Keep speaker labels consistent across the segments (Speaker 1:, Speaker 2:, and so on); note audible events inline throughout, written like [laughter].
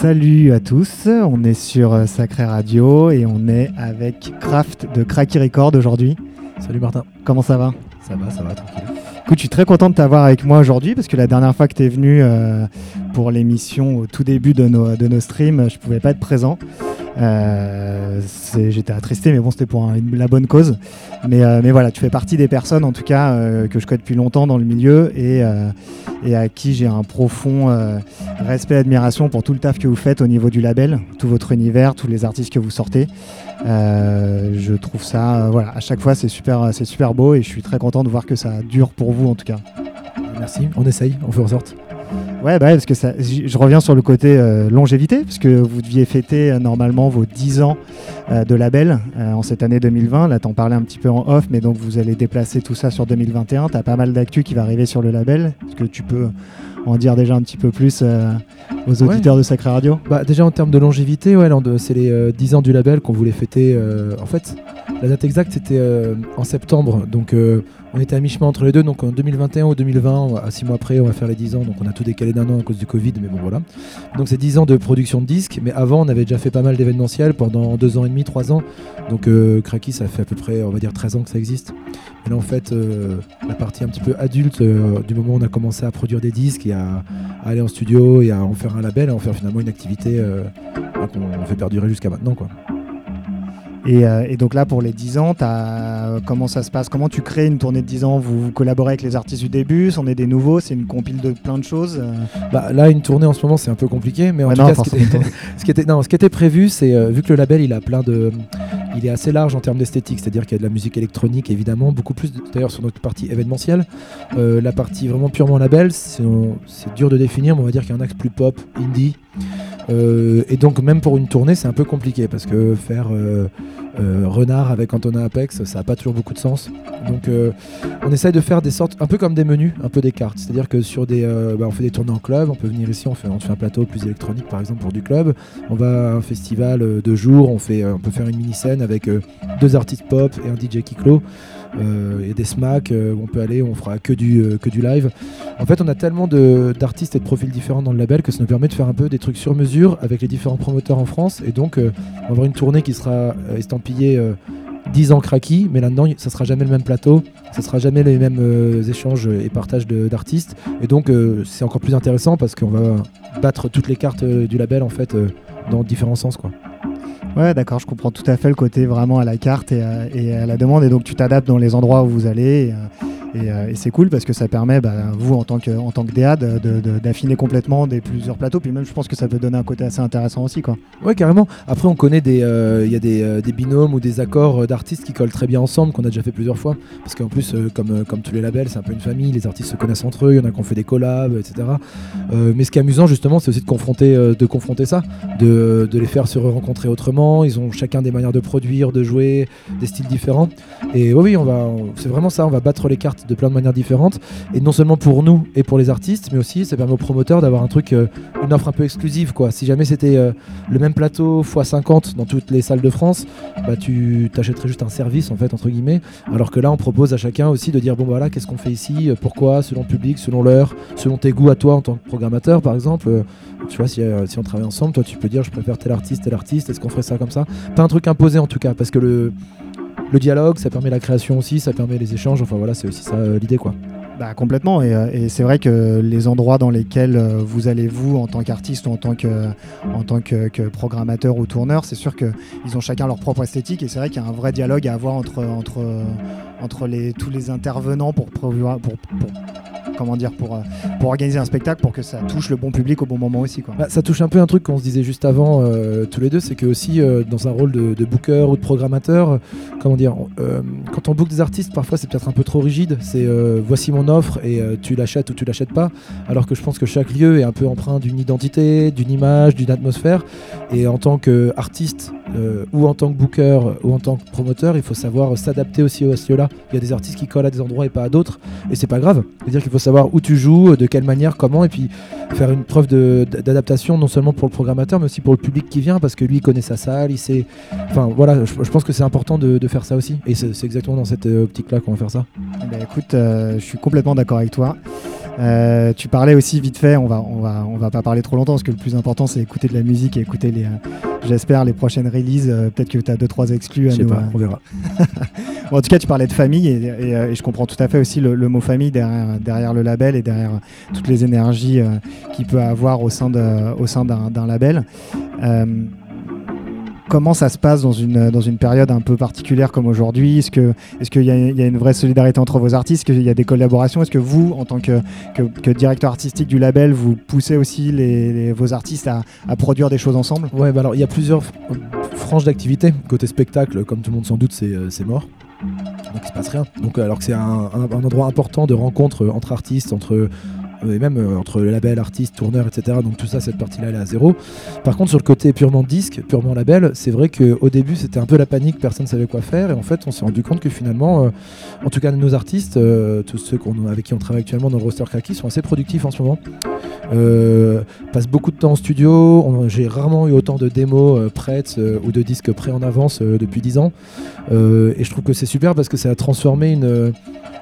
Speaker 1: Salut à tous, on est sur euh, Sacré Radio et on est avec Kraft de Cracky Record aujourd'hui.
Speaker 2: Salut Martin.
Speaker 1: Comment ça va?
Speaker 2: Ça va, ça va, tranquille.
Speaker 1: Écoute, je suis très content de t'avoir avec moi aujourd'hui parce que la dernière fois que tu es venu euh, pour l'émission au tout début de nos, de nos streams, je pouvais pas être présent. Euh, J'étais attristé, mais bon, c'était pour la bonne cause. Mais, euh, mais voilà, tu fais partie des personnes, en tout cas, euh, que je connais depuis longtemps dans le milieu et, à qui j'ai un profond respect et admiration pour tout le taf que vous faites au niveau du label, tout votre univers, tous les artistes que vous sortez. Je trouve ça, voilà, à chaque fois, c'est super, super beau et je suis très content de voir que ça dure pour vous, en tout cas.
Speaker 2: Merci, on essaye, on fait en sorte.
Speaker 1: Ouais, bah parce que ça, je reviens sur le côté euh, longévité, parce que vous deviez fêter euh, normalement vos 10 ans euh, de label en cette année 2020. Là, t'en parlais un petit peu en off, mais donc vous allez déplacer tout ça sur 2021. T'as pas mal d'actu qui va arriver sur le label. Est-ce que tu peux en dire déjà un petit peu plus euh, aux
Speaker 2: Ouais.
Speaker 1: auditeurs de Sacré Radio
Speaker 2: Bah, déjà en termes de longévité, ouais, c'est les euh, 10 ans du label qu'on voulait fêter. euh, en fait, la date exacte c'était euh, en septembre, donc euh, on était à mi-chemin entre les deux. Donc en 2021 ou 2020, on va- à 6 mois après, on va faire les 10 ans. Donc on a tout décalé d'un an à cause du Covid, mais bon voilà. Donc c'est 10 ans de production de disques, mais avant on avait déjà fait pas mal d'événementiels pendant 2 ans et demi, 3 ans. Donc euh, Cracky, ça fait à peu près, on va dire 13 ans que ça existe. Et là en fait, euh, la partie un petit peu adulte, euh, du moment où on a commencé à produire des disques et à, à aller en studio et à en faire un label, à en faire finalement une activité euh, qu'on fait perdurer jusqu'à maintenant. Quoi.
Speaker 1: et, euh, et donc là, pour les 10 ans, comment ça se passe? Comment tu crées une tournée de 10 ans? Vous, vous collaborez avec les artistes du début C'en est des nouveaux C'est une compile de plein de choses euh,
Speaker 2: Bah, là, une tournée en ce moment, c'est un peu compliqué, mais en
Speaker 1: Ouais,
Speaker 2: tout
Speaker 1: non,
Speaker 2: cas, ce qui, était, ce, qui était, non, ce qui était prévu, c'est euh, vu que le label, il a plein de, il est assez large en termes d'esthétique, c'est-à-dire qu'il y a de la musique électronique, évidemment, beaucoup plus d'ailleurs sur notre partie événementielle. Euh, la partie vraiment purement label, c'est dur de définir, mais on va dire qu'il y a un axe plus pop, indie. Euh, et donc même pour une tournée, c'est un peu compliqué parce que faire euh, euh, Renard avec Antonin Apex, ça n'a pas toujours beaucoup de sens. Donc on essaye de faire des sortes, un peu comme des menus, un peu des cartes. C'est-à-dire que sur des, bah, on fait des tournées en club, on peut venir ici, on fait, fait un plateau plus électronique par exemple pour du club. On va à un festival de jour, on, on peut faire une mini scène avec deux artistes pop et un DJ qui clôt. Euh, et des smacks euh, on peut aller, on fera que du, euh, que du live. En fait, on a tellement d'artistes et de profils différents dans le label que ça nous permet de faire un peu des trucs sur mesure avec les différents promoteurs en France. Et donc, euh, on va avoir une tournée qui sera estampillée euh, 10 ans cracky, mais là-dedans, y- ça sera jamais le même plateau, ça sera jamais les mêmes échanges et partages d'artistes. Et donc, c'est encore plus intéressant parce qu'on va battre toutes les cartes du label en fait dans différents sens. Quoi.
Speaker 1: Ouais, d'accord, je comprends tout à fait le côté vraiment à la carte et à, la demande. Et donc, tu t'adaptes dans les endroits où vous allez. Euh, et, euh, et c'est cool parce que ça permet, bah, vous, en tant que, en tant que DA, de- de- d'affiner complètement des plusieurs plateaux. Puis même, je pense que ça peut donner un côté assez intéressant aussi. Quoi.
Speaker 2: Carrément. Après, on connaît des, euh, il y a des, euh, des binômes ou des accords d'artistes qui collent très bien ensemble, qu'on a déjà fait plusieurs fois. Parce qu'en plus, comme, comme tous les labels, c'est un peu une famille. Les artistes se connaissent entre eux. Il y en a qui ont fait des collabs, etc. Mais ce qui est amusant, justement, c'est aussi de confronter, de confronter ça, de, de les faire se rencontrer autrement. Ils ont chacun des manières de produire, de jouer, des styles différents. Et oui, oui, on va, c'est vraiment ça. On va battre les cartes de plein de manières différentes. Et non seulement pour nous et pour les artistes, mais aussi ça permet aux promoteurs d'avoir un truc, euh, une offre un peu exclusive, quoi. Si jamais c'était euh, le même plateau x 50 dans toutes les salles de France, bah tu t'achèterais juste un service en fait entre guillemets. Alors que là on propose à chacun aussi de dire bon bah, voilà qu'est-ce qu'on fait ici, euh, pourquoi, selon le public, selon l'heure, selon tes goûts à toi en tant que programmateur par exemple. Tu vois si, si on travaille ensemble, toi tu peux dire je préfère tel artiste, tel artiste, est-ce qu'on ferait ça comme ça? Pas un truc imposé en tout cas parce que le le dialogue, ça permet la création aussi, ça permet les échanges. Enfin voilà, c'est aussi ça euh, l'idée quoi.
Speaker 1: Bah, complètement. Et, euh, et c'est vrai que les endroits dans lesquels euh, vous allez, vous, en tant qu'artiste ou en tant que, en tant que, programmateur ou tourneur, c'est sûr qu'ils ont chacun leur propre esthétique. Et c'est vrai qu'il y a un vrai dialogue à avoir entre, entre, entre les, tous les intervenants pour, pour, comment dire, pour, euh, pour organiser un spectacle pour que ça touche le bon public au bon moment aussi. Quoi.
Speaker 2: Bah, ça touche un peu un truc qu'on se disait juste avant tous les deux, c'est que aussi dans un rôle de, booker ou de programmateur, comment dire, quand on book des artistes, parfois c'est peut-être un peu trop rigide. C'est voici mon offre et euh, tu l'achètes ou tu l'achètes pas. Alors que je pense que chaque lieu est un peu empreint d'une identité, d'une image, d'une atmosphère. Et en tant qu'artiste euh, ou en tant que booker ou en tant que promoteur, il faut savoir s'adapter aussi à ce lieu-là. Il y a des artistes qui collent à des endroits et pas à d'autres, et c'est pas grave. C'est-à-dire qu'il faut savoir où tu joues, de quelle manière, comment, et puis faire une preuve d'adaptation non seulement pour le programmateur, mais aussi pour le public qui vient, parce que lui, il connaît sa salle, il sait. Enfin voilà, je, pense que c'est important de, faire ça aussi, et c'est exactement dans cette euh, optique-là qu'on va faire ça.
Speaker 1: Ben, écoute, euh, je suis complètement d'accord avec toi. Euh, tu parlais aussi vite fait, on va, on, va, on va pas parler trop longtemps parce que le plus important c'est écouter de la musique et écouter les, j'espère, les prochaines releases. Peut-être que tu as deux trois exclus à
Speaker 2: sais pas, on verra. [laughs]
Speaker 1: en tout cas, tu parlais de famille et, je comprends tout à fait aussi le, mot famille derrière, derrière, le label et derrière toutes les énergies qu'il peut avoir au sein d'un label comment ça se passe dans une, dans une période un peu particulière comme aujourd'hui? Est-ce qu'il est y, y, a une vraie solidarité entre vos artistes? Est-ce qu'il y a des collaborations? Est-ce que vous, en tant que, que, directeur artistique du label, vous poussez aussi les, vos artistes à, à, produire des choses ensemble?
Speaker 2: Ouais, bah alors il y a plusieurs franges d'activité. Côté spectacle, comme tout le monde sans doute, c'est euh, mort. Donc il se passe rien. Donc alors que c'est un, un, endroit important de rencontre entre artistes, entre euh, et même euh, entre label, artiste, tourneur, etc. Donc tout ça, cette partie-là, elle est à zéro. Par contre, sur le côté purement disque, purement label, c'est vrai qu'au début, c'était un peu la panique, personne ne savait quoi faire. Et en fait, on s'est rendu compte que finalement, euh, en tout cas, nos artistes, tous ceux avec qui on travaille actuellement dans le roster Kaki, sont assez productifs en ce moment. passent beaucoup de temps en studio. J'ai rarement eu autant de démos prêtes ou de disques prêts en avance depuis 10 ans. et je trouve que c'est super parce que ça a transformé une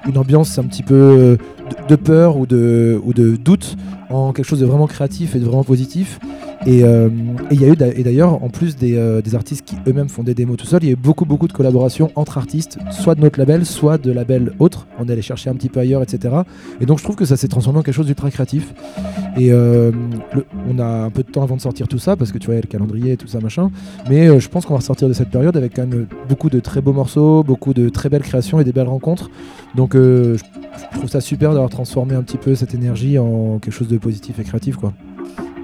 Speaker 2: une ambiance un petit peu euh, de, peur ou de, ou de doute en quelque chose de vraiment créatif et de vraiment positif. Et euh, il y a eu et d'ailleurs, en plus euh, des, artistes qui eux-mêmes font des démos tout seuls, il y a eu beaucoup beaucoup de collaborations entre artistes, soit de notre label, soit de labels autres. On allait chercher un petit peu ailleurs, etc. Et donc je trouve que ça s'est transformé en quelque chose d'ultra créatif. Et on a un peu de temps avant de sortir tout ça, parce que tu vois, le calendrier et tout ça, machin. Mais je pense qu'on va ressortir de cette période avec quand même beaucoup de très beaux morceaux, beaucoup de très belles créations et des belles rencontres. Donc euh, je trouve ça super d'avoir transformé un petit peu cette énergie en quelque chose de positif et créatif. quoi.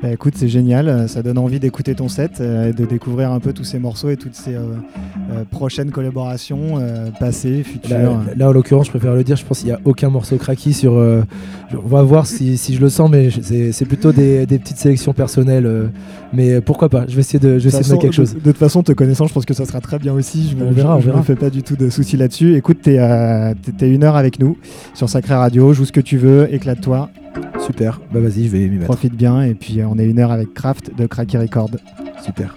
Speaker 1: Bah, écoute, c'est génial, euh, ça donne envie d'écouter ton set euh, et de découvrir un peu tous ces morceaux et toutes ces prochaines collaborations, passées, futures.
Speaker 2: Là, en l'occurrence, je préfère le dire, je pense qu'il n'y a aucun morceau craqué sur. on va voir si, je le sens, mais c'est plutôt des, petites sélections personnelles. Mais pourquoi pas Je vais essayer de, je vais essayer de quelque chose.
Speaker 1: De, toute façon, te connaissant, je pense que ça sera très bien aussi. Je, on verra, je, ne me fais pas du tout de soucis là-dessus. Écoute, tu es, une heure avec nous sur Sacré Radio, joue ce que tu veux, éclate-toi.
Speaker 2: Super, bah vas-y, je vais m'y mettre.
Speaker 1: Profite bien et puis euh, on est une heure avec Kraft de Cracky Record.
Speaker 2: Super.